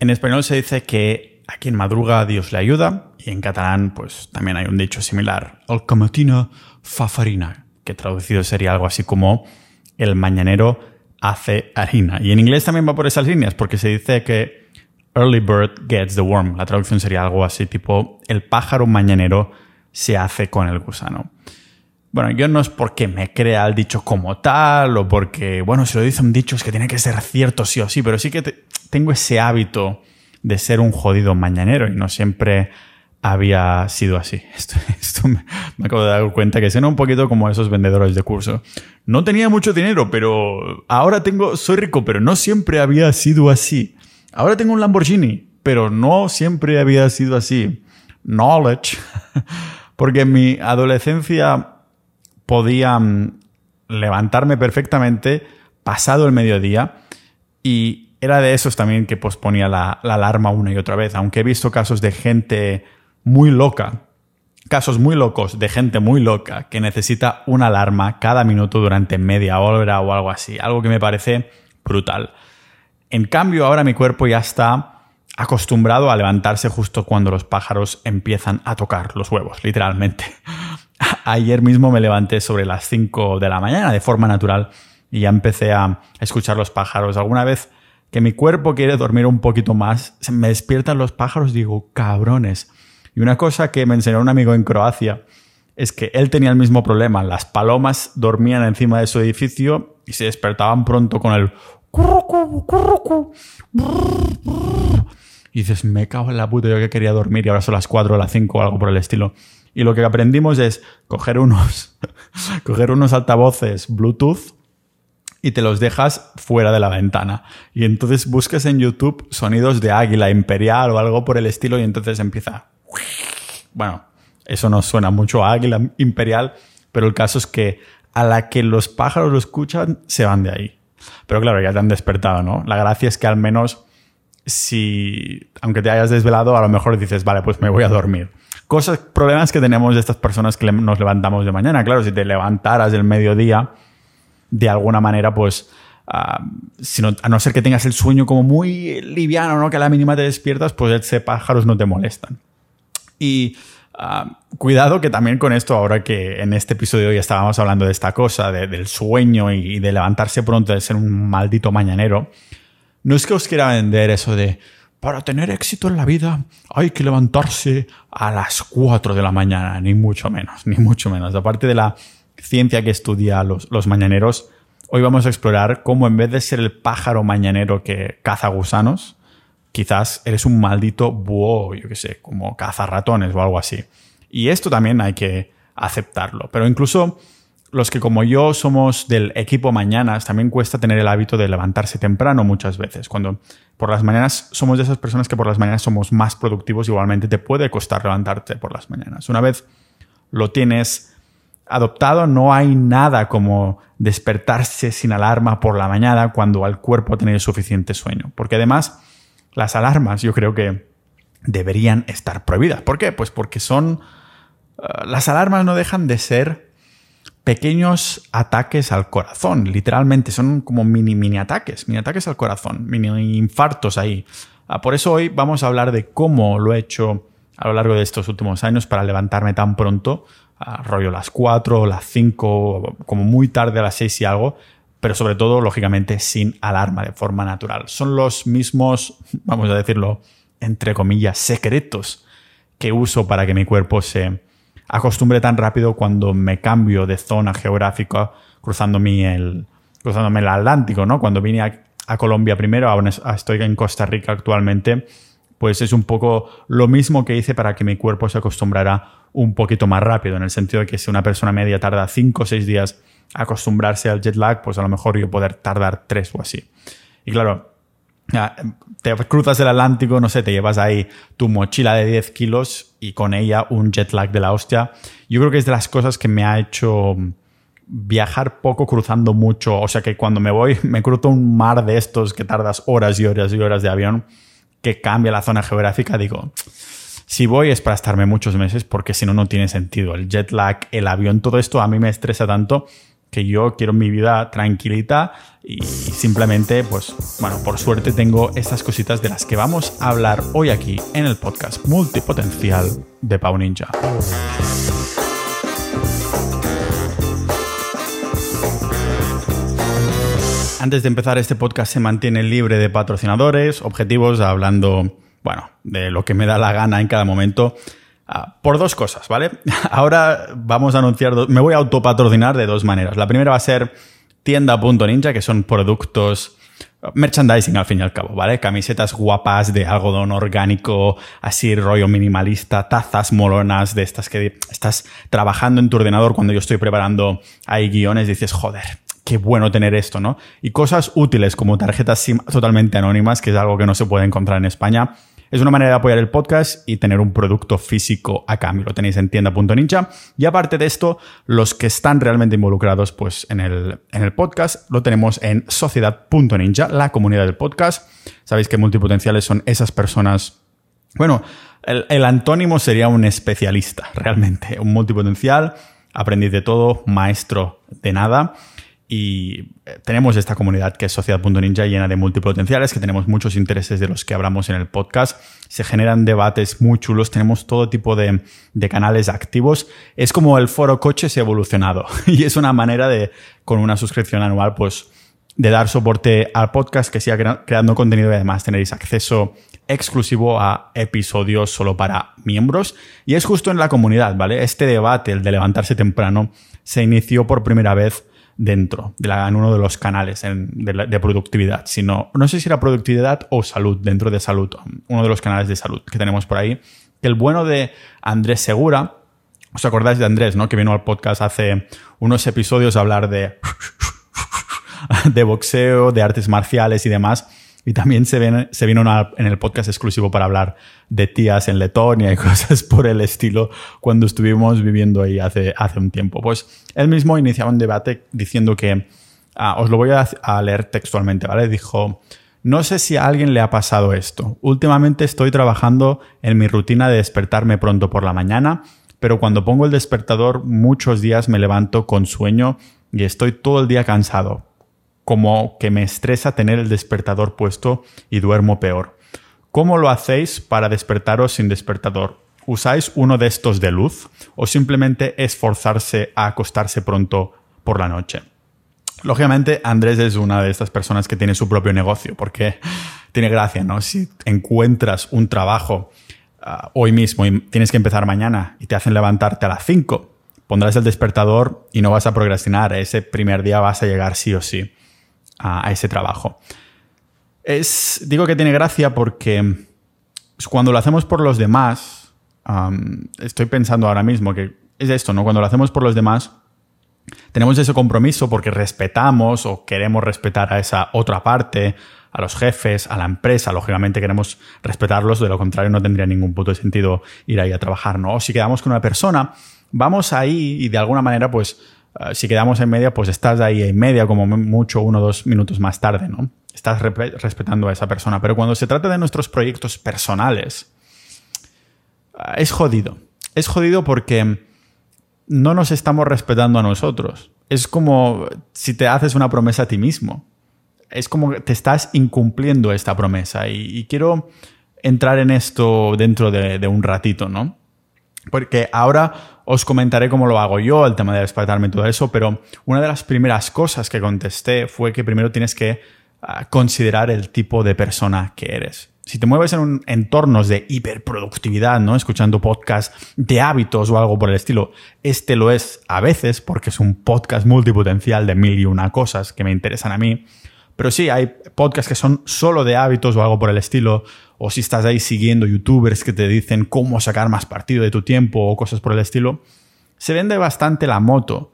En español se dice que a quien madruga Dios le ayuda y en catalán pues también hay un dicho similar, el camatina fa farina, que traducido sería algo así como el mañanero hace harina. Y en inglés también va por esas líneas porque se dice que early bird gets the worm. La traducción sería algo así tipo el pájaro mañanero se hace con el gusano. Bueno, yo no es porque me crea el dicho como tal o porque, bueno, si lo dice un dicho es que tiene que ser cierto sí o sí, pero sí que tengo ese hábito de ser un jodido mañanero y no siempre había sido así. Esto, me, acabo de dar cuenta que suena un poquito como esos vendedores de curso. No tenía mucho dinero, pero ahora tengo, soy rico, pero no siempre había sido así. Ahora tengo un Lamborghini, pero no siempre había sido así. Knowledge. Porque en mi adolescencia podía mm, levantarme perfectamente pasado el mediodía y era de esos también que posponía la, alarma una y otra vez, aunque he visto casos de gente muy loca, casos muy locos de gente muy loca que necesita una alarma cada minuto durante media hora o algo así, algo que me parece brutal. En cambio, ahora mi cuerpo ya está acostumbrado a levantarse justo cuando los pájaros empiezan a tocar los huevos, literalmente. Ayer mismo me levanté sobre las 5 de la mañana de forma natural y ya empecé a escuchar los pájaros. Alguna vez que mi cuerpo quiere dormir un poquito más, se me despiertan los pájaros, digo, cabrones. Y una cosa que me enseñó un amigo en Croacia es que él tenía el mismo problema. Las palomas dormían encima de su edificio y se despertaban pronto con el y dices, me cago en la puta, yo que quería dormir y ahora son las 4 o las 5 o algo por el estilo. Y lo que aprendimos es coger unos, coger unos altavoces Bluetooth y te los dejas fuera de la ventana. Y entonces busques en YouTube sonidos de águila imperial o algo por el estilo y entonces empieza. Bueno, eso no suena mucho a águila imperial, pero el caso es que a la que los pájaros lo escuchan, se van de ahí. Pero claro, ya te han despertado, ¿no? La gracia es que al menos si, aunque te hayas desvelado, a lo mejor dices, vale, pues me voy a dormir cosas, problemas que tenemos de estas personas que nos levantamos de mañana. Claro, si te levantaras del mediodía, de alguna manera, pues, ah, a no ser que tengas el sueño como muy liviano, ¿no? Que a la mínima te despiertas, pues ese pájaros no te molestan. Y ah, cuidado que también con esto, ahora que en este episodio ya estábamos hablando de esta cosa, del sueño y de levantarse pronto, de ser un maldito mañanero, no es que os quiera vender eso de para tener éxito en la vida hay que levantarse a las 4 de la mañana, ni mucho menos, ni mucho menos. Aparte de la ciencia que estudia los, los mañaneros, hoy vamos a explorar cómo en vez de ser el pájaro mañanero que caza gusanos, quizás eres un maldito búho, yo qué sé, como caza ratones o algo así. Y esto también hay que aceptarlo. Pero incluso los que como yo somos del equipo mañanas, también cuesta tener el hábito de levantarse temprano muchas veces. Cuando por las mañanas somos de esas personas que por las mañanas somos más productivos, igualmente te puede costar levantarte por las mañanas. Una vez lo tienes adoptado, no hay nada como despertarse sin alarma por la mañana cuando al cuerpo ha tenido suficiente sueño. Porque además, las alarmas yo creo que deberían estar prohibidas. ¿Por qué? Pues porque son... Eh, las alarmas no dejan de ser pequeños ataques al corazón, literalmente, son como mini, mini ataques, mini ataques al corazón, mini infartos ahí. Ah, por eso hoy vamos a hablar de cómo lo he hecho a lo largo de estos últimos años para levantarme tan pronto, a rollo las 4, las 5, como muy tarde a las 6 y algo, pero sobre todo, lógicamente, sin alarma, de forma natural. Son los mismos, vamos a decirlo, entre comillas, secretos que uso para que mi cuerpo se, acostumbré tan rápido cuando me cambio de zona geográfica cruzándome el, cruzándome el Atlántico, ¿no? Cuando vine a, Colombia primero, ahora estoy en Costa Rica actualmente, pues es un poco lo mismo que hice para que mi cuerpo se acostumbrara un poquito más rápido, en el sentido de que si una persona media tarda 5 o 6 días acostumbrarse al jet lag, pues a lo mejor yo poder tardar 3 o así. Y claro, te cruzas el Atlántico, no sé, te llevas ahí tu mochila de 10 kilos y con ella un jet lag de la hostia. Yo creo que es de las cosas que me ha hecho viajar poco cruzando mucho. O sea que cuando me voy, me cruzo un mar de estos que tardas horas y horas y horas de avión, que cambia la zona geográfica, digo, si voy es para estarme muchos meses porque si no, no tiene sentido. El jet lag, el avión, todo esto a mí me estresa tanto que yo quiero mi vida tranquilita y simplemente, pues, bueno, por suerte tengo estas cositas de las que vamos a hablar hoy aquí en el podcast multipotencial de Pau Ninja. Antes de empezar, este podcast se mantiene libre de patrocinadores, objetivos, hablando, bueno, de lo que me da la gana en cada momento. Ah, por dos cosas, ¿vale? Ahora vamos a anunciar, me voy a autopatrocinar de dos maneras. La primera va a ser tienda.ninja, que son productos merchandising al fin y al cabo, ¿vale? Camisetas guapas de algodón orgánico, así rollo minimalista, tazas molonas de estas que estás trabajando en tu ordenador cuando yo estoy preparando ahí guiones, dices, joder, qué bueno tener esto, ¿no? Y cosas útiles como tarjetas totalmente anónimas, que es algo que no se puede encontrar en España. Es una manera de apoyar el podcast y tener un producto físico a cambio. Lo tenéis en tienda.ninja. Y aparte de esto, los que están realmente involucrados pues, en, el, en el podcast lo tenemos en sociedad.ninja, la comunidad del podcast. Sabéis que multipotenciales son esas personas. Bueno, el, el antónimo sería un especialista, realmente. Un multipotencial, aprendiz de todo, maestro de nada y eh, tenemos esta comunidad que es Sociedad.ninja llena de multipotenciales, que tenemos muchos intereses de los que hablamos en el podcast. Se generan debates muy chulos, tenemos todo tipo de, de canales activos. Es como el foro coches evolucionado y es una manera de, con una suscripción anual, pues de dar soporte al podcast, que siga creando contenido y además tenéis acceso exclusivo a episodios solo para miembros. Y es justo en la comunidad, ¿vale? Este debate, el de levantarse temprano, se inició por primera vez dentro, de la, en uno de los canales de, productividad, sino, no sé si era productividad o salud, dentro de salud, uno de los canales de salud que tenemos por ahí. El bueno de Andrés Segura, ¿os acordáis de Andrés, no? Que vino al podcast hace unos episodios a hablar de, de boxeo, de artes marciales y demás y también se, se vino en el podcast exclusivo para hablar de tías en Letonia y cosas por el estilo cuando estuvimos viviendo ahí hace, hace un tiempo. Pues él mismo iniciaba un debate diciendo que, ah, os lo voy a, a leer textualmente, ¿vale? Dijo, no sé si a alguien le ha pasado esto. Últimamente estoy trabajando en mi rutina de despertarme pronto por la mañana, pero cuando pongo el despertador muchos días me levanto con sueño y estoy todo el día cansado como que me estresa tener el despertador puesto y duermo peor. ¿Cómo lo hacéis para despertaros sin despertador? ¿Usáis uno de estos de luz o simplemente esforzarse a acostarse pronto por la noche? Lógicamente, Andrés es una de estas personas que tiene su propio negocio, porque tiene gracia, ¿no? Si encuentras un trabajo ah, hoy mismo y tienes que empezar mañana y te hacen levantarte a las 5, pondrás el despertador y no vas a procrastinar. Ese primer día vas a llegar sí o sí a, ese trabajo. Es, digo que tiene gracia porque pues, cuando lo hacemos por los demás, estoy pensando ahora mismo que es esto, ¿no? Cuando lo hacemos por los demás, tenemos ese compromiso porque respetamos o queremos respetar a esa otra parte, a los jefes, a la empresa, lógicamente queremos respetarlos, de lo contrario no tendría ningún puto sentido ir ahí a trabajar, ¿no? O si quedamos con una persona, vamos ahí y de alguna manera pues Ah, si quedamos en media, pues estás ahí en media, como mucho uno o dos minutos más tarde, ¿no? Estás respetando a esa persona. Pero cuando se trata de nuestros proyectos personales, ah, es jodido. Es jodido porque no nos estamos respetando a nosotros. Es como si te haces una promesa a ti mismo. Es como que te estás incumpliendo esta promesa. Y, quiero entrar en esto dentro de, de un ratito, ¿no? Porque ahora os comentaré cómo lo hago yo, el tema de despertarme y todo eso, pero una de las primeras cosas que contesté fue que primero tienes que ah, considerar el tipo de persona que eres. Si te mueves en un entornos de hiperproductividad, ¿no? Escuchando podcasts de hábitos o algo por el estilo, este lo es a veces porque es un podcast multipotencial de mil y una cosas que me interesan a mí. Pero sí, hay podcasts que son solo de hábitos o algo por el estilo, o si estás ahí siguiendo youtubers que te dicen cómo sacar más partido de tu tiempo o cosas por el estilo, se vende bastante la moto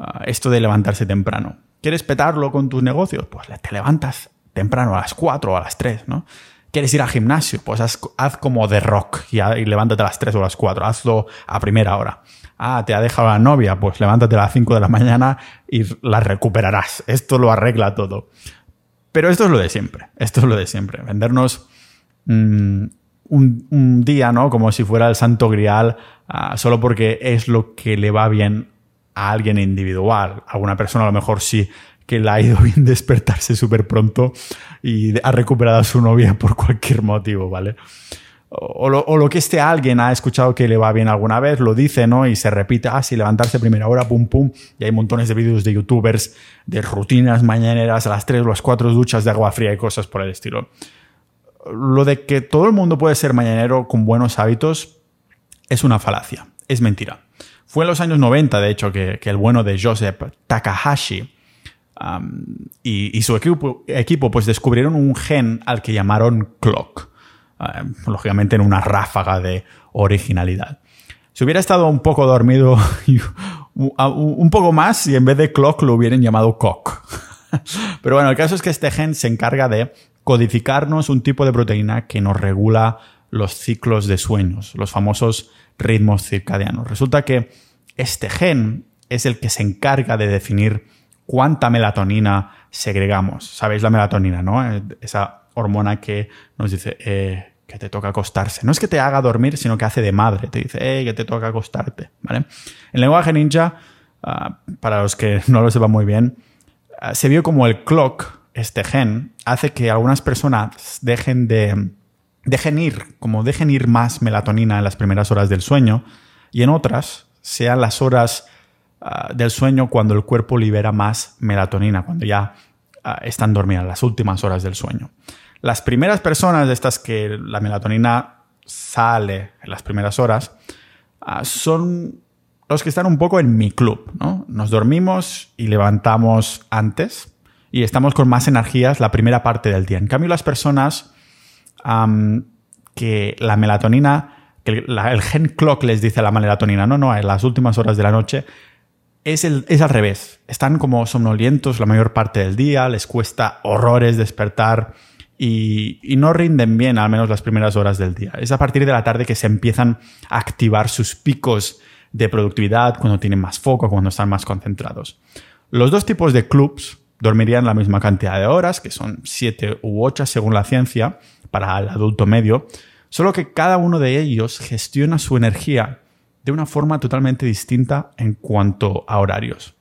ah, esto de levantarse temprano. ¿Quieres petarlo con tus negocios? Pues te levantas temprano a las 4 o a las 3, ¿no? ¿Quieres ir al gimnasio? Pues haz, como de rock y, y, levántate a las 3 o a las 4. Hazlo a primera hora. Ah, te ha dejado la novia. Pues levántate a las 5 de la mañana y la recuperarás. Esto lo arregla todo. Pero esto es lo de siempre. Esto es lo de siempre. Vendernos Mm, un, día, ¿no? Como si fuera el santo grial, ah, solo porque es lo que le va bien a alguien individual. Alguna persona a lo mejor sí que le ha ido bien despertarse súper pronto y ha recuperado a su novia por cualquier motivo, ¿vale? O lo, que este alguien ha escuchado que le va bien alguna vez, lo dice, ¿no? Y se repite, ah, sí, levantarse primera hora, pum, pum. Y hay montones de vídeos de youtubers de rutinas mañaneras a las 3 o las 4 duchas de agua fría y cosas por el estilo. Lo de que todo el mundo puede ser mañanero con buenos hábitos es una falacia, es mentira. Fue en los años 90, de hecho, que, el bueno de Joseph Takahashi y, su equipo, pues descubrieron un gen al que llamaron clock. lógicamente en una ráfaga de originalidad. Si hubiera estado un poco dormido un poco más y en vez de clock lo hubieran llamado cock. Pero bueno, el caso es que este gen se encarga de codificarnos un tipo de proteína que nos regula los ciclos de sueños, los famosos ritmos circadianos. Resulta que este gen es el que se encarga de definir cuánta melatonina segregamos. Sabéis la melatonina, ¿no? Eh, esa hormona que nos dice eh, que te toca acostarse. No es que te haga dormir, sino que hace de madre. Te dice, eh, que te toca acostarte, ¿vale? En lenguaje ninja, ah, para los que no lo sepan muy bien, ah, se vio como el clock, este gen, hace que algunas personas dejen de dejen ir, como dejen ir más melatonina en las primeras horas del sueño y en otras sean las horas ah, del sueño cuando el cuerpo libera más melatonina, cuando ya ah, están dormidas, las últimas horas del sueño. Las primeras personas de estas que la melatonina sale en las primeras horas ah, son los que están un poco en mi club, ¿no? Nos dormimos y levantamos antes y estamos con más energías la primera parte del día. En cambio, las personas que la melatonina, que el, gen clock les dice la melatonina, no, no, en las últimas horas de la noche, es, el, es al revés. Están como somnolientos la mayor parte del día, les cuesta horrores despertar y, y, no rinden bien, al menos las primeras horas del día. Es a partir de la tarde que se empiezan a activar sus picos de productividad, cuando tienen más foco, cuando están más concentrados. Los dos tipos de clubs dormirían la misma cantidad de horas, que son 7 u 8 según la ciencia, para el adulto medio, solo que cada uno de ellos gestiona su energía de una forma totalmente distinta en cuanto a horarios.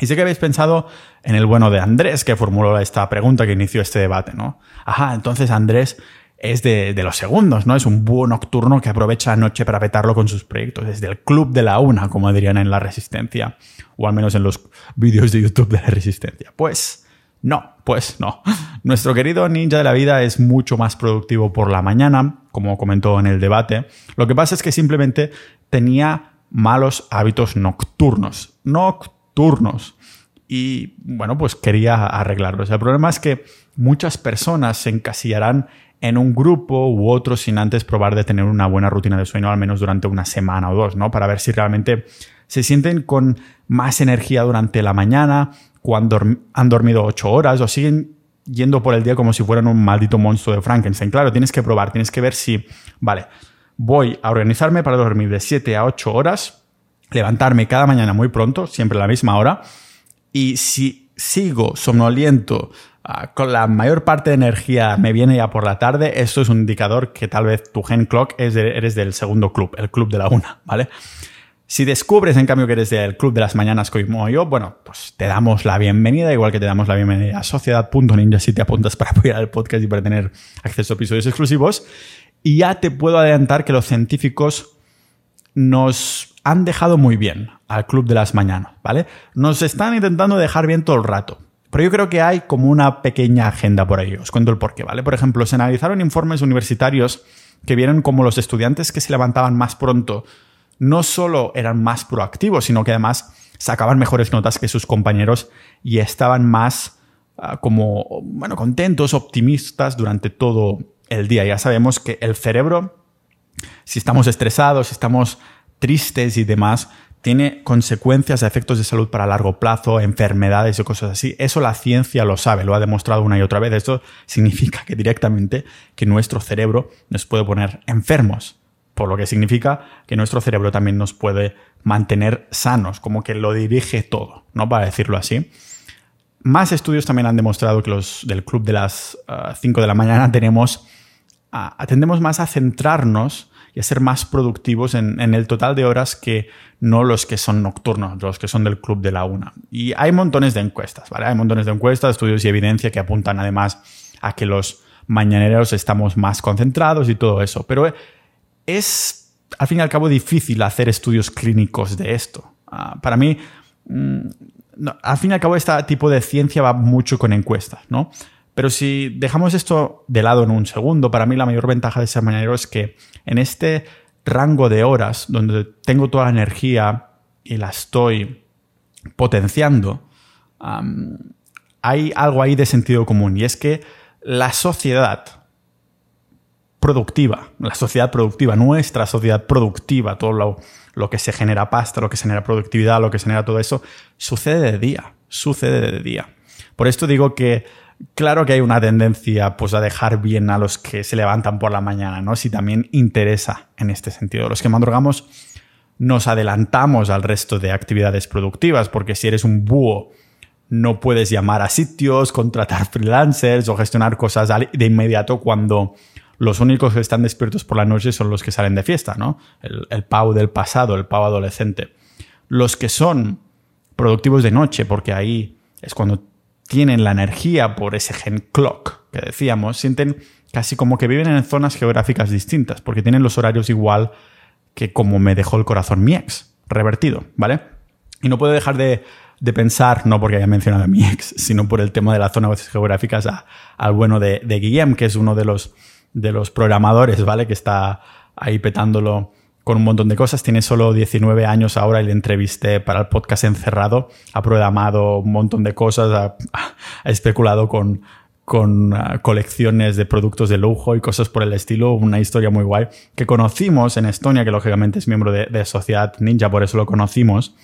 Y sé que habéis pensado en el bueno de Andrés, que formuló esta pregunta que inició este debate, ¿no? Ajá, entonces Andrés es de, los segundos, ¿no? Es un búho nocturno que aprovecha la noche para petarlo con sus proyectos. Es del club de la una, como dirían en la Resistencia, o al menos en los vídeos de YouTube de la Resistencia. Pues no, pues no. Nuestro querido ninja de la vida es mucho más productivo por la mañana, como comentó en el debate. Lo que pasa es que simplemente tenía malos hábitos nocturnos. Nocturnos. Y bueno, pues quería arreglarlos. El problema es que muchas personas se encasillarán en un grupo u otro sin antes probar de tener una buena rutina de sueño, al menos durante una semana o dos, ¿no? Para ver si realmente se sienten con más energía durante la mañana, cuando han dormido ocho horas o siguen yendo por el día como si fueran un maldito monstruo de Frankenstein. Claro, tienes que probar, tienes que ver si, vale, voy a organizarme para dormir de 7 a 8 horas, levantarme cada mañana muy pronto, siempre a la misma hora, y si sigo somnoliento, con la mayor parte de energía me viene ya por la tarde, esto es un indicador que tal vez tu gen clock es eres del segundo club, el club de la una, ¿vale? Si descubres, en cambio, que eres del Club de las Mañanas como yo, bueno, pues te damos la bienvenida, igual que te damos la bienvenida a Sociedad.ninja si te apuntas para apoyar el podcast y para tener acceso a episodios exclusivos. Y ya te puedo adelantar que los científicos nos han dejado muy bien al Club de las Mañanas, ¿vale? Nos están intentando dejar bien todo el rato. Pero yo creo que hay como una pequeña agenda por ahí. Os cuento el porqué, ¿vale? Por ejemplo, se analizaron informes universitarios que vieron como los estudiantes que se levantaban más pronto no solo eran más proactivos, sino que además sacaban mejores notas que sus compañeros y estaban más ah, como, bueno, contentos, optimistas durante todo el día. Ya sabemos que el cerebro, si estamos estresados, si estamos tristes y demás, tiene consecuencias, efectos de salud para largo plazo, enfermedades y cosas así. Eso la ciencia lo sabe, lo ha demostrado una y otra vez. Esto significa que directamente que nuestro cerebro nos puede poner enfermos por lo que significa que nuestro cerebro también nos puede mantener sanos, como que lo dirige todo, ¿no? Para decirlo así. Más estudios también han demostrado que los del club de las 5 ah, de la mañana tenemos, uh, más a centrarnos y a ser más productivos en, el total de horas que no los que son nocturnos, los que son del club de la una. Y hay montones de encuestas, ¿vale? Hay montones de encuestas, estudios y evidencia que apuntan además a que los mañaneros estamos más concentrados y todo eso. Pero es, al fin y al cabo, difícil hacer estudios clínicos de esto. Ah, para mí, mm, al fin y al cabo, este tipo de ciencia va mucho con encuestas, ¿no? Pero si dejamos esto de lado en un segundo, para mí la mayor ventaja de ser mañanero es que en este rango de horas donde tengo toda la energía y la estoy potenciando, hay algo ahí de sentido común y es que la sociedad productiva, la sociedad productiva, nuestra sociedad productiva, todo lo, lo, que se genera pasta, lo que se genera productividad, lo que se genera todo eso, sucede de día, sucede de día. Por esto digo que claro que hay una tendencia pues, a dejar bien a los que se levantan por la mañana, ¿no? Si también interesa en este sentido. Los que madrugamos nos adelantamos al resto de actividades productivas, porque si eres un búho, no puedes llamar a sitios, contratar freelancers o gestionar cosas de inmediato cuando los únicos que están despiertos por la noche son los que salen de fiesta, ¿no? El, el pau del pasado, el pau adolescente. Los que son productivos de noche, porque ahí es cuando tienen la energía por ese gen clock que decíamos, sienten casi como que viven en zonas geográficas distintas, porque tienen los horarios igual que como me dejó el corazón mi ex, revertido, ¿vale? Y no puedo dejar de, pensar, no porque haya mencionado a mi ex, sino por el tema de las zonas geográficas al bueno de, de Guillem, que es uno de los, de los programadores, ¿vale? Que está ahí petándolo con un montón de cosas. Tiene solo 19 años ahora y le entrevisté para el podcast encerrado. Ha programado un montón de cosas, ha, especulado con, con ah, colecciones de productos de lujo y cosas por el estilo. Una historia muy guay que conocimos en Estonia, que lógicamente es miembro de, Sociedad Ninja, por eso lo conocimos.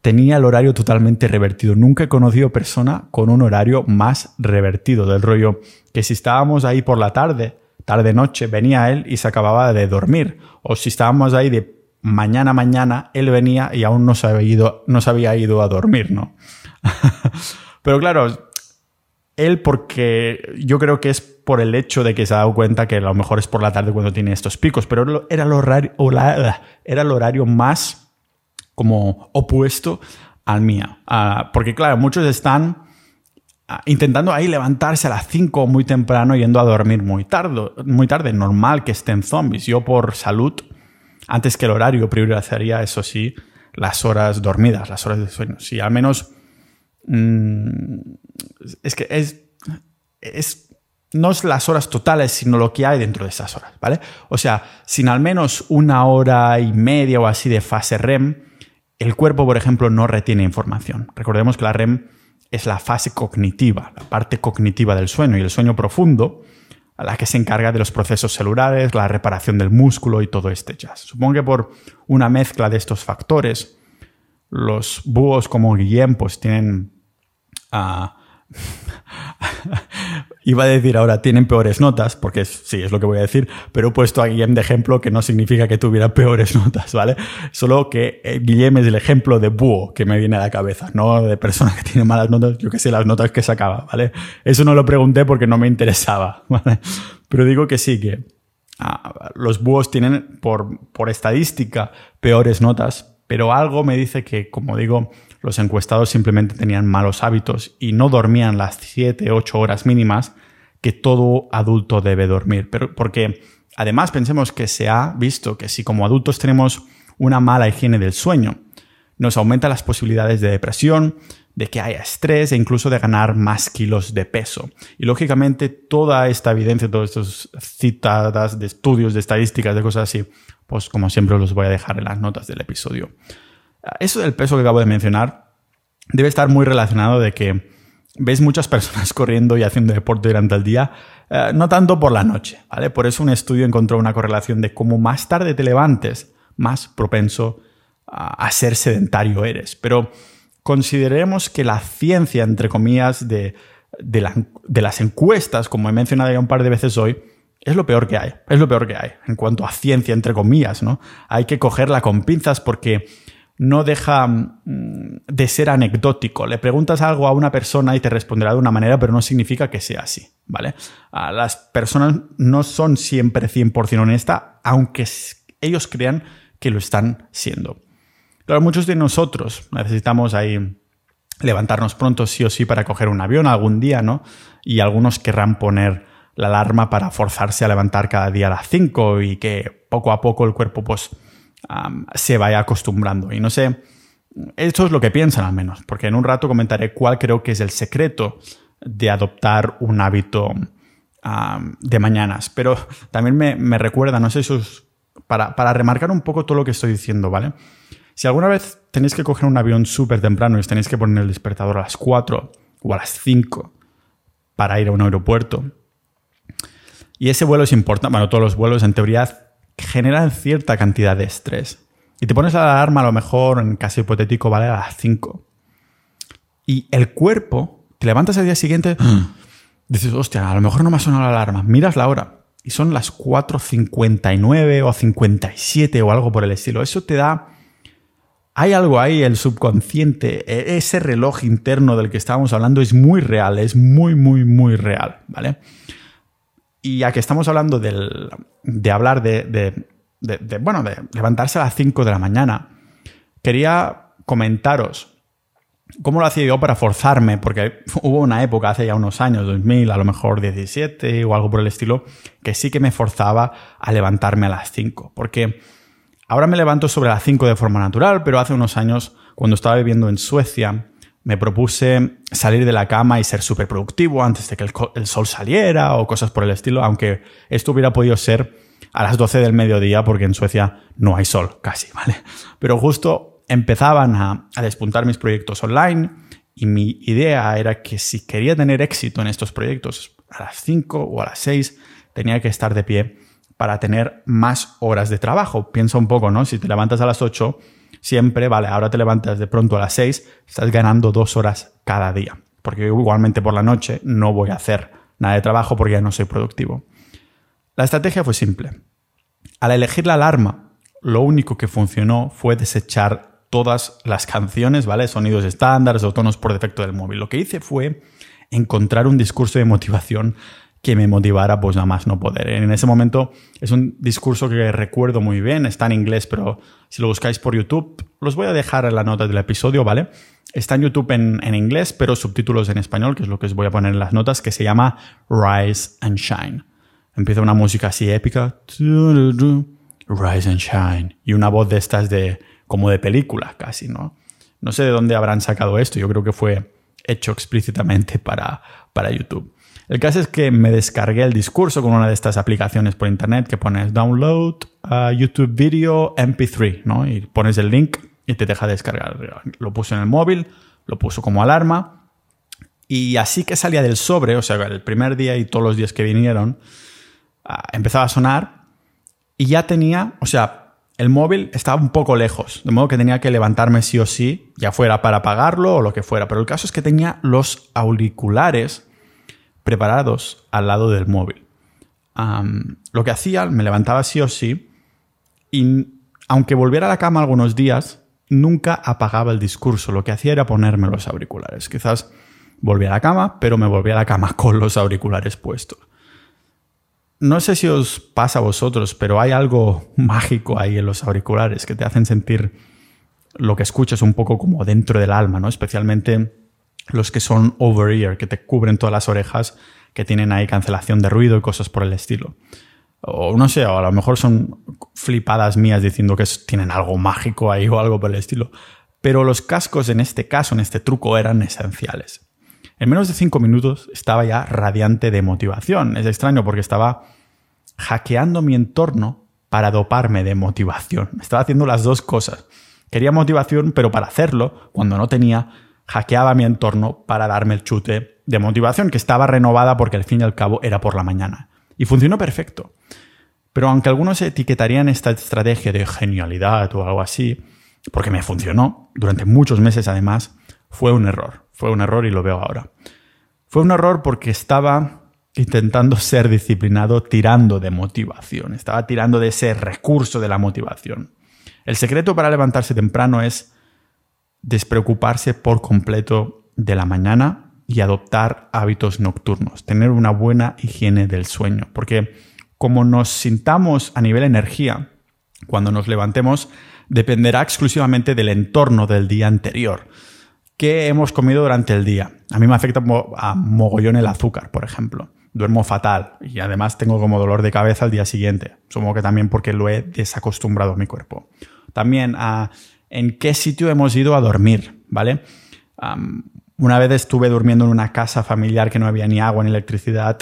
tenía el horario totalmente revertido. Nunca he conocido persona con un horario más revertido, del rollo que si estábamos ahí por la tarde, tarde noche, venía él y se acababa de dormir. O si estábamos ahí de mañana mañana, él venía y aún no se había ido, no se había ido a dormir, ¿no? Pero claro, él porque yo creo que es por el hecho de que se ha dado cuenta que a lo mejor es por la tarde cuando tiene estos picos, pero era el horario, era el horario más como opuesto al mío. Ah, porque claro, muchos están intentando ahí levantarse a las 5 muy temprano yendo a dormir muy tarde, muy tarde, normal que estén zombies. Yo por salud, antes que el horario, priorizaría, eso sí, las horas dormidas, las horas de sueño. Si al menos... Mm, es que es, es... No es las horas totales, sino lo que hay dentro de esas horas, ¿vale? O sea, sin al menos una hora y media o así de fase REM, el cuerpo, por ejemplo, no retiene información. Recordemos que la REM es la fase cognitiva, la parte cognitiva del sueño y el sueño profundo, a la que se encarga de los procesos celulares, la reparación del músculo y todo este jazz. Supongo que por una mezcla de estos factores, los búhos como Guillem pues tienen uh, Iba a decir ahora, tienen peores notas, porque sí, es lo que voy a decir, pero he puesto a Guillem de ejemplo que no significa que tuviera peores notas, ¿vale? Solo que eh, Guillem es el ejemplo de búho que me viene a la cabeza, no de persona que tiene malas notas, yo que sé, las notas que sacaba, ¿vale? Eso no lo pregunté porque no me interesaba, ¿vale? Pero digo que sí, que ah, los búhos tienen, por, por estadística, peores notas, pero algo me dice que, como digo, los encuestados simplemente tenían malos hábitos y no dormían las 7, 8 horas mínimas que todo adulto debe dormir. Pero porque además pensemos que se ha visto que si como adultos tenemos una mala higiene del sueño, nos aumenta las posibilidades de depresión, de que haya estrés e incluso de ganar más kilos de peso. Y lógicamente toda esta evidencia, todas estas citadas de estudios, de estadísticas, de cosas así, pues como siempre los voy a dejar en las notas del episodio. Eso del peso que acabo de mencionar debe estar muy relacionado de que ves muchas personas corriendo y haciendo deporte durante el día, eh, no tanto por la noche, ¿vale? Por eso un estudio encontró una correlación de cómo más tarde te levantes, más propenso a, ser sedentario eres. Pero consideremos que la ciencia, entre comillas, de, de las encuestas, como he mencionado ya un par de veces hoy, es lo peor que hay, es lo peor que hay en cuanto a ciencia, entre comillas, ¿no? Hay que cogerla con pinzas porque no deja mm, de ser anecdótico. Le preguntas algo a una persona y te responderá de una manera, pero no significa que sea así, ¿vale? Ah, las personas no son siempre 100% honestas, aunque ellos crean que lo están siendo. Claro, muchos de nosotros necesitamos ahí levantarnos pronto sí o sí para coger un avión algún día, ¿no? Y algunos querrán poner la alarma para forzarse a levantar cada día a las 5 y que poco a poco el cuerpo pues se vaya acostumbrando. Y no sé, esto es lo que piensan al menos, porque en un rato comentaré cuál creo que es el secreto de adoptar un hábito de mañanas. Pero también me, recuerda, no sé si para, para remarcar un poco todo lo que estoy diciendo, ¿vale? Si alguna vez tenéis que coger un avión súper temprano y os tenéis que poner el despertador a las 4 o a las 5 para ir a un aeropuerto, y ese vuelo es importante, bueno, todos los vuelos en teoría generan cierta cantidad de estrés. Y te pones la alarma a lo mejor, en caso hipotético, vale a las 5. Y el cuerpo, te levantas al día siguiente, dices, hostia, a lo mejor no me ha sonado la alarma. Miras la hora y son las 4.59 o 57 o algo por el estilo. Eso te da hay algo ahí, el subconsciente, e, ese reloj interno del que estábamos hablando es muy real, es muy, muy, muy real, ¿vale? Y ya que estamos hablando de hablar de, bueno, de levantarse a las 5 de la mañana, quería comentaros cómo lo hacía yo para forzarme, porque hubo una época, hace ya unos años, 2000, a lo mejor 17 o algo por el estilo, que sí que me forzaba a levantarme a las 5, porque Ahora me levanto sobre las 5 de forma natural, pero hace unos años, cuando estaba viviendo en Suecia, me propuse salir de la cama y ser súper productivo antes de que el, sol saliera o cosas por el estilo, aunque esto hubiera podido ser a las 12 del mediodía porque en Suecia no hay sol casi, ¿vale? Pero justo empezaban a, a despuntar mis proyectos online y mi idea era que si quería tener éxito en estos proyectos a las 5 o a las 6 tenía que estar de pie para tener más horas de trabajo. Piensa un poco, ¿no? Si te levantas a las 8, siempre, vale, ahora te levantas de pronto a las 6, estás ganando dos horas cada día. Porque igualmente por la noche no voy a hacer nada de trabajo porque ya no soy productivo. La estrategia fue simple. Al elegir la alarma, lo único que funcionó fue desechar todas las canciones, ¿vale? Sonidos estándares o tonos por defecto del móvil. Lo que hice fue encontrar un discurso de motivación que me motivara pues a más no poder. En ese momento es un discurso que recuerdo muy bien, está en inglés, pero si lo buscáis por YouTube, los voy a dejar en la nota del episodio, ¿vale? Está en YouTube en, en inglés, pero subtítulos en español, que es lo que os voy a poner en las notas, que se llama Rise and Shine. Empieza una música así épica. Rise and Shine. Y una voz de estas de como de película casi, ¿no? No sé de dónde habrán sacado esto, yo creo que fue hecho explícitamente para, para YouTube. El caso es que me descargué el discurso con una de estas aplicaciones por internet que pones download YouTube Video MP3, ¿no? Y pones el link y te deja descargar. Lo puse en el móvil, lo puso como alarma. Y así que salía del sobre, o sea, el primer día y todos los días que vinieron, ah, empezaba a sonar y ya tenía, o sea, el móvil estaba un poco lejos, de modo que tenía que levantarme sí o sí, ya fuera para apagarlo o lo que fuera. Pero el caso es que tenía los auriculares preparados al lado del móvil. lo que hacía, me levantaba sí o sí, y aunque volviera a la cama algunos días, nunca apagaba el discurso. Lo que hacía era ponerme los auriculares. Quizás volvía a la cama, pero me volvía a la cama con los auriculares puestos. No sé si os pasa a vosotros, pero hay algo mágico ahí en los auriculares que te hacen sentir lo que escuchas un poco como dentro del alma, ¿no? Especialmente los que son over-ear, que te cubren todas las orejas, que tienen ahí cancelación de ruido y cosas por el estilo. O no sé, o a lo mejor son flipadas mías diciendo que tienen algo mágico ahí o algo por el estilo. Pero los cascos en este caso, en este truco, eran esenciales. En menos de cinco minutos estaba ya radiante de motivación. Es extraño porque estaba hackeando mi entorno para doparme de motivación. Estaba haciendo las dos cosas. Quería motivación, pero para hacerlo, cuando no tenía, hackeaba mi entorno para darme el chute de motivación, que estaba renovada porque al fin y al cabo era por la mañana. Y funcionó perfecto. Pero aunque algunos etiquetarían esta estrategia de genialidad o algo así, porque me funcionó, durante muchos meses además, fue un error. Fue un error y lo veo ahora. Fue un error porque estaba intentando ser disciplinado tirando de motivación. Estaba tirando de ese recurso de la motivación. El secreto para levantarse temprano es despreocuparse por completo de la mañana y adoptar hábitos nocturnos, tener una buena higiene del sueño, porque como nos sintamos a nivel energía, cuando nos levantemos, dependerá exclusivamente del entorno del día anterior. ¿Qué hemos comido durante el día? A mí me afecta a mogollón el azúcar, por ejemplo. Duermo fatal y además tengo como dolor de cabeza al día siguiente. Supongo que también porque lo he desacostumbrado a mi cuerpo. También a en qué sitio hemos ido a dormir, ¿vale? una vez estuve durmiendo en una casa familiar que no había ni agua ni electricidad,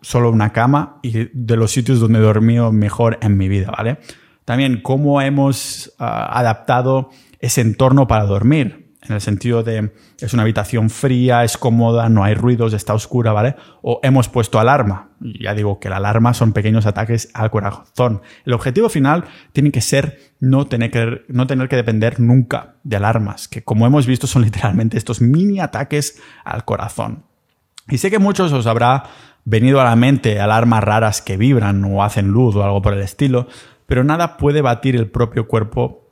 solo una cama y de los sitios donde he dormido mejor en mi vida, ¿vale? También cómo hemos ah, adaptado ese entorno para dormir en el sentido de es una habitación fría, es cómoda, no hay ruidos, está oscura, ¿vale? O hemos puesto alarma. Ya digo que la alarma son pequeños ataques al corazón. El objetivo final tiene que ser no tener que, no tener que depender nunca de alarmas, que como hemos visto son literalmente estos mini ataques al corazón. Y sé que muchos os habrá venido a la mente alarmas raras que vibran o hacen luz o algo por el estilo, pero nada puede batir el propio cuerpo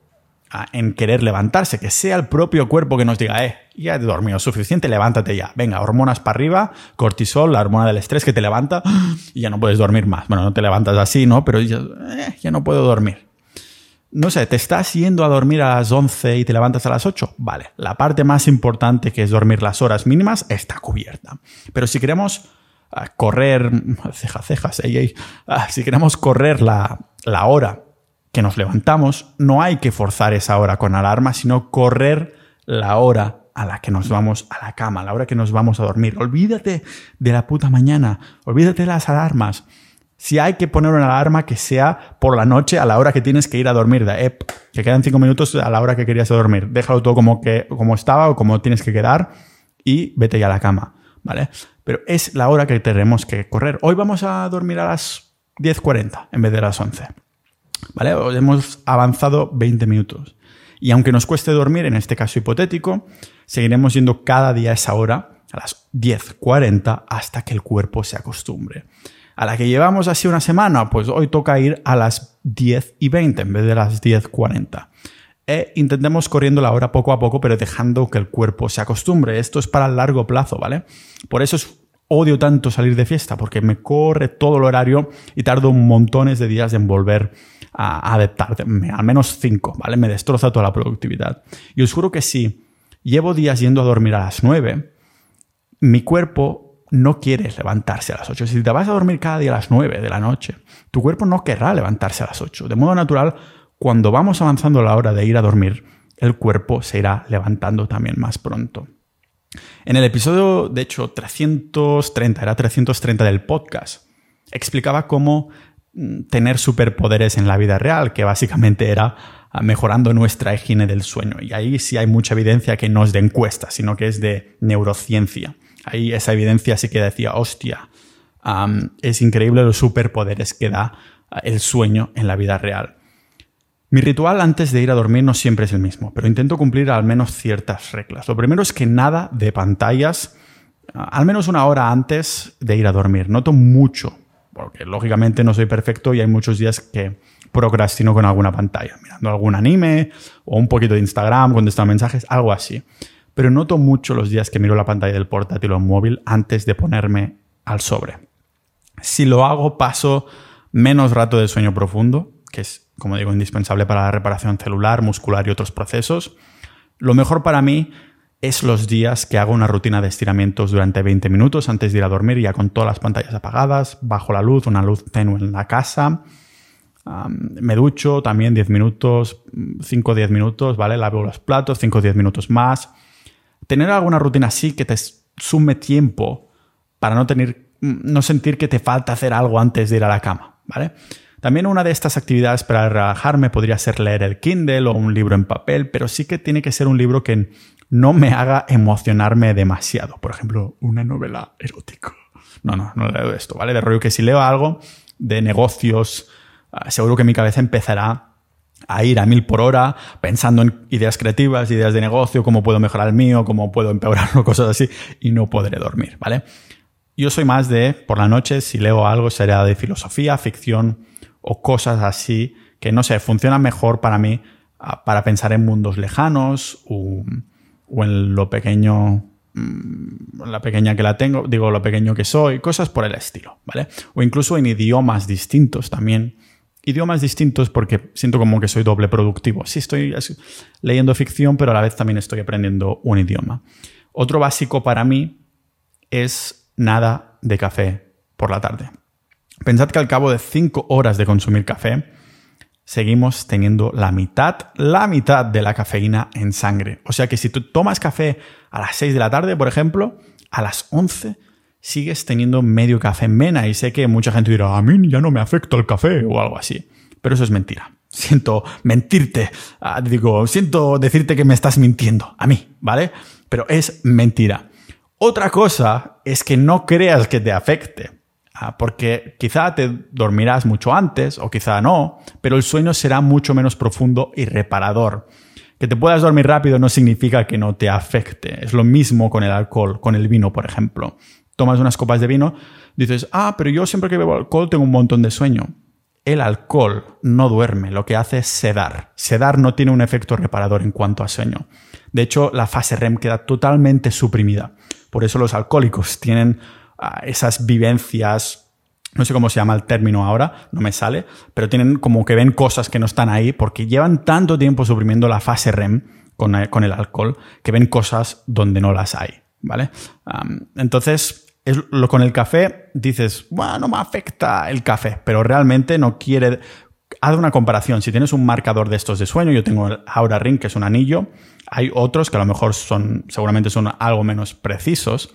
en querer levantarse, que sea el propio cuerpo que nos diga, eh, ya he dormido suficiente, levántate ya. Venga, hormonas para arriba, cortisol, la hormona del estrés que te levanta y ya no puedes dormir más. Bueno, no te levantas así, ¿no? Pero ya, eh, ya no puedo dormir. No sé, ¿te estás yendo a dormir a las 11 y te levantas a las 8? Vale, la parte más importante que es dormir las horas mínimas está cubierta. Pero si queremos ah, correr, cejas, cejas, ah, si queremos correr la, la hora que nos levantamos, no hay que forzar esa hora con alarma, sino correr la hora a la que nos vamos a la cama, a la hora que nos vamos a dormir. Olvídate de la puta mañana, olvídate de las alarmas. Si hay que poner una alarma que sea por la noche a la hora que tienes que ir a dormir, de, que quedan cinco minutos a la hora que querías dormir. Déjalo todo como, que, como estaba o como tienes que quedar y vete ya a la cama, ¿vale? Pero es la hora que tenemos que correr. Hoy vamos a dormir a las 10.40 en vez de las 11. ¿Vale? Hemos avanzado 20 minutos. Y aunque nos cueste dormir, en este caso hipotético, seguiremos yendo cada día a esa hora, a las 10.40, hasta que el cuerpo se acostumbre. A la que llevamos así una semana, pues hoy toca ir a las 10 y 20 en vez de las 10.40. E intentemos corriendo la hora poco a poco, pero dejando que el cuerpo se acostumbre. Esto es para el largo plazo, ¿vale? Por eso odio tanto salir de fiesta, porque me corre todo el horario y tardo montones de días en volver a adaptarme, al menos cinco, ¿vale? Me destroza toda la productividad. Y os juro que si llevo días yendo a dormir a las 9, mi cuerpo no quiere levantarse a las 8. Si te vas a dormir cada día a las 9 de la noche, tu cuerpo no querrá levantarse a las 8. De modo natural, cuando vamos avanzando la hora de ir a dormir, el cuerpo se irá levantando también más pronto. En el episodio, de hecho, 330, era 330 del podcast, explicaba cómo tener superpoderes en la vida real, que básicamente era ah, mejorando nuestra higiene del sueño. Y ahí sí hay mucha evidencia que no es de encuesta, sino que es de neurociencia. Ahí esa evidencia sí que decía, hostia, es increíble los superpoderes que da ah, el sueño en la vida real. Mi ritual antes de ir a dormir no siempre es el mismo, pero intento cumplir al menos ciertas reglas. Lo primero es que nada de pantallas, ah, al menos una hora antes de ir a dormir. Noto mucho porque lógicamente no soy perfecto y hay muchos días que procrastino con alguna pantalla, mirando algún anime o un poquito de Instagram, contestando mensajes, algo así. Pero noto mucho los días que miro la pantalla del portátil o móvil antes de ponerme al sobre. Si lo hago, paso menos rato de sueño profundo, que es, como digo, indispensable para la reparación celular, muscular y otros procesos. Lo mejor para mí es los días que hago una rutina de estiramientos durante 20 minutos antes de ir a dormir, ya con todas las pantallas apagadas, bajo la luz, una luz tenue en la casa. me ducho también 10 minutos, 5 o 10 minutos, ¿vale? Lavo los platos, 5 o 10 minutos más. Tener alguna rutina así que te sume tiempo para no tener, no sentir que te falta hacer algo antes de ir a la cama, ¿vale? También una de estas actividades para relajarme podría ser leer el Kindle o un libro en papel, pero sí que tiene que ser un libro que no me haga emocionarme demasiado. Por ejemplo, una novela erótica. No, no, no leo esto, ¿vale? De rollo que si leo algo de negocios, ah, seguro que mi cabeza empezará a ir a mil por hora pensando en ideas creativas, ideas de negocio, cómo puedo mejorar el mío, cómo puedo empeorarlo, cosas así, y no podré dormir, ¿vale? Yo soy más de, por la noche, si leo algo, será de filosofía, ficción o cosas así que, no sé, funcionan mejor para mí ah, para pensar en mundos lejanos o en lo pequeño mm, la pequeña que la tengo, digo lo pequeño que soy, cosas por el estilo, ¿vale? O incluso en idiomas distintos también. Idiomas distintos porque siento como que soy doble productivo. Sí estoy leyendo ficción, pero a la vez también estoy aprendiendo un idioma. Otro básico para mí es nada de café por la tarde. Pensad que al cabo de 5 horas de consumir café, seguimos teniendo la mitad, la mitad de la cafeína en sangre. O sea que si tú tomas café a las 6 de la tarde, por ejemplo, a las 11 sigues teniendo medio café en mena y sé que mucha gente dirá, a mí ya no me afecta el café o algo así. Pero eso es mentira. Siento mentirte, ah, digo, siento decirte que me estás mintiendo, a mí, ¿vale? Pero es mentira. Otra cosa es que no creas que te afecte. Ah, porque quizá te dormirás mucho antes o quizá no, pero el sueño será mucho menos profundo y reparador. Que te puedas dormir rápido no significa que no te afecte. Es lo mismo con el alcohol, con el vino, por ejemplo. Tomas unas copas de vino, dices, ah, pero yo siempre que bebo alcohol tengo un montón de sueño. El alcohol no duerme, lo que hace es sedar. Sedar no tiene un efecto reparador en cuanto a sueño. De hecho, la fase REM queda totalmente suprimida. Por eso los alcohólicos tienen esas vivencias, no sé cómo se llama el término ahora, no me sale, pero tienen como que ven cosas que no están ahí porque llevan tanto tiempo suprimiendo la fase REM con, eh, el alcohol que ven cosas donde no las hay, ¿vale? entonces, es lo, con el café dices, bueno, no me afecta el café, pero realmente no quiere... Haz una comparación. Si tienes un marcador de estos de sueño, yo tengo el Ring, que es un anillo. Hay otros que a lo mejor son, seguramente son algo menos precisos.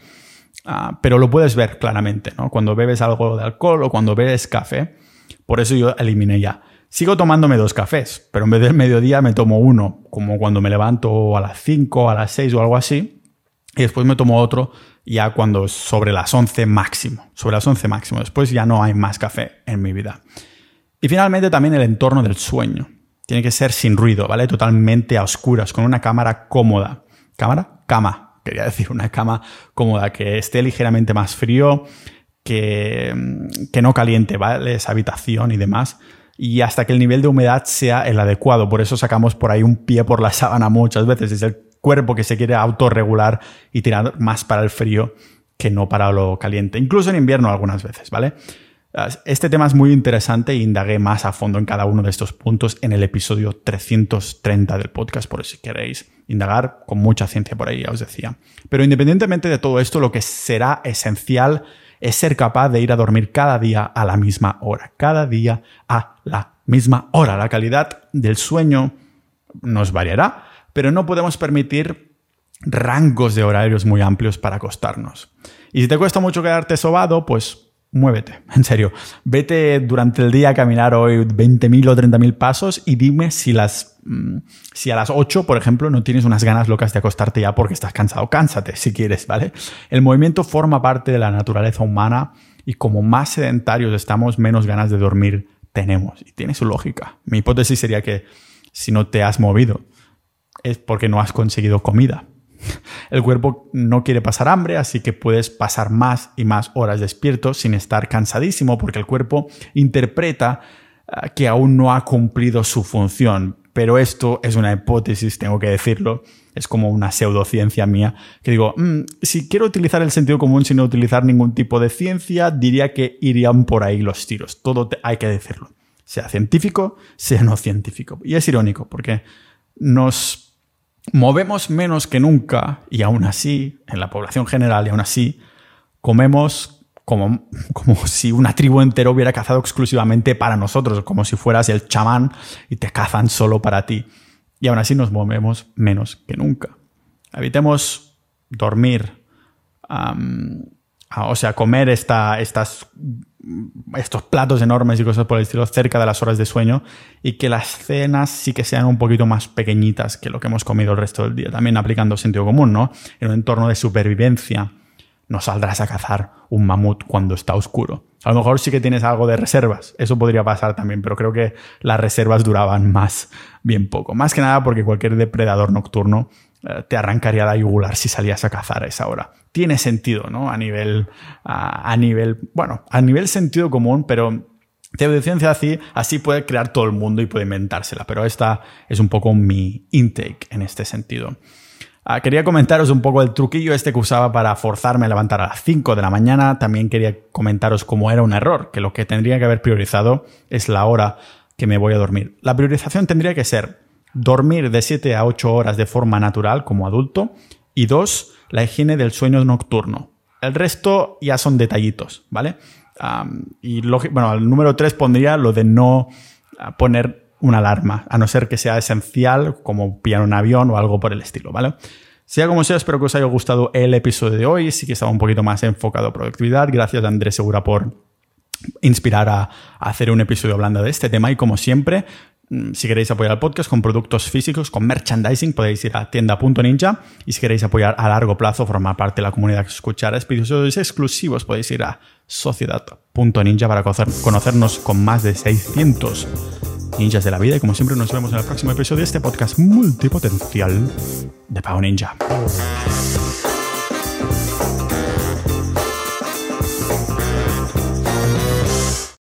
Ah, pero lo puedes ver claramente, ¿no? Cuando bebes algo de alcohol o cuando bebes café. Por eso yo eliminé ya. Sigo tomándome dos cafés, pero en vez del mediodía me tomo uno, como cuando me levanto a las 5, a las 6 o algo así. Y después me tomo otro ya cuando sobre las 11 máximo. Sobre las 11 máximo. Después ya no hay más café en mi vida. Y finalmente también el entorno del sueño. Tiene que ser sin ruido, ¿vale? Totalmente a oscuras, con una cámara cómoda. ¿Cámara? Cama quería decir, una cama cómoda, que esté ligeramente más frío, que, que no caliente, ¿vale? Esa habitación y demás. Y hasta que el nivel de humedad sea el adecuado. Por eso sacamos por ahí un pie por la sábana muchas veces. Es el cuerpo que se quiere autorregular y tirar más para el frío que no para lo caliente. Incluso en invierno algunas veces, ¿vale? Este tema es muy interesante e indagué más a fondo en cada uno de estos puntos en el episodio 330 del podcast, por si queréis indagar con mucha ciencia por ahí, ya os decía. Pero independientemente de todo esto, lo que será esencial es ser capaz de ir a dormir cada día a la misma hora, cada día a la misma hora. La calidad del sueño nos variará, pero no podemos permitir rangos de horarios muy amplios para acostarnos. Y si te cuesta mucho quedarte sobado, pues muévete, en serio. Vete durante el día a caminar hoy 20.000 o 30.000 pasos y dime si, las, mm, si a las 8, por ejemplo, no tienes unas ganas locas de acostarte ya porque estás cansado. Cánsate si quieres, ¿vale? El movimiento forma parte de la naturaleza humana y como más sedentarios estamos, menos ganas de dormir tenemos. Y tiene su lógica. Mi hipótesis sería que si no te has movido es porque no has conseguido comida. El cuerpo no quiere pasar hambre, así que puedes pasar más y más horas despierto sin estar cansadísimo, porque el cuerpo interpreta ah, que aún no ha cumplido su función. Pero esto es una hipótesis, tengo que decirlo. Es como una pseudociencia mía, que digo, mm, si quiero utilizar el sentido común sin utilizar ningún tipo de ciencia, diría que irían por ahí los tiros. Todo hay que decirlo. Sea científico, sea no científico. Y es irónico, porque nos movemos menos que nunca y aún así, en la población general y aún así, comemos como, como si una tribu entera hubiera cazado exclusivamente para nosotros, como si fueras el chamán y te cazan solo para ti. Y aún así nos movemos menos que nunca. Evitemos dormir, o sea, comer esta, estas estos platos enormes y cosas por el estilo cerca de las horas de sueño y que las cenas sí que sean un poquito más pequeñitas que lo que hemos comido el resto del día. También aplicando sentido común, ¿no? En un entorno de supervivencia no saldrás a cazar un mamut cuando está oscuro. A lo mejor sí que tienes algo de reservas, eso podría pasar también, pero creo que las reservas duraban más, bien poco. Más que nada porque cualquier depredador nocturno te arrancaría la yugular si salías a cazar a esa hora. Tiene sentido, ¿no? A nivel, a, nivel, bueno, a nivel sentido común, pero ciencia así, así puede crear todo el mundo y puede inventársela, pero esta es un poco mi intake en este sentido. Ah, quería comentaros un poco el truquillo este que usaba para forzarme a levantar a las 5 de la mañana. También quería comentaros cómo era un error, que lo que tendría que haber priorizado es la hora que me voy a dormir. La priorización tendría que ser dormir de 7 a 8 horas de forma natural como adulto y dos, la higiene del sueño nocturno. El resto ya son detallitos, ¿vale? y bueno, el número 3 pondría lo de no ah, poner una alarma, a no ser que sea esencial, como pillar un avión o algo por el estilo, ¿vale? Sea como sea, espero que os haya gustado el episodio de hoy. Sí que estaba un poquito más enfocado a productividad. Gracias a Andrés Segura por inspirar a, hacer un episodio hablando de este tema. Y como siempre, si queréis apoyar al podcast con productos físicos, con merchandising, podéis ir a tienda.ninja. Y si queréis apoyar a largo plazo, formar parte de la comunidad que escuchará episodios exclusivos, podéis ir a sociedad.ninja para conocernos con más de 600 ninjas de la vida. Y como siempre, nos vemos en el próximo episodio de este podcast multipotencial de Pau Ninja.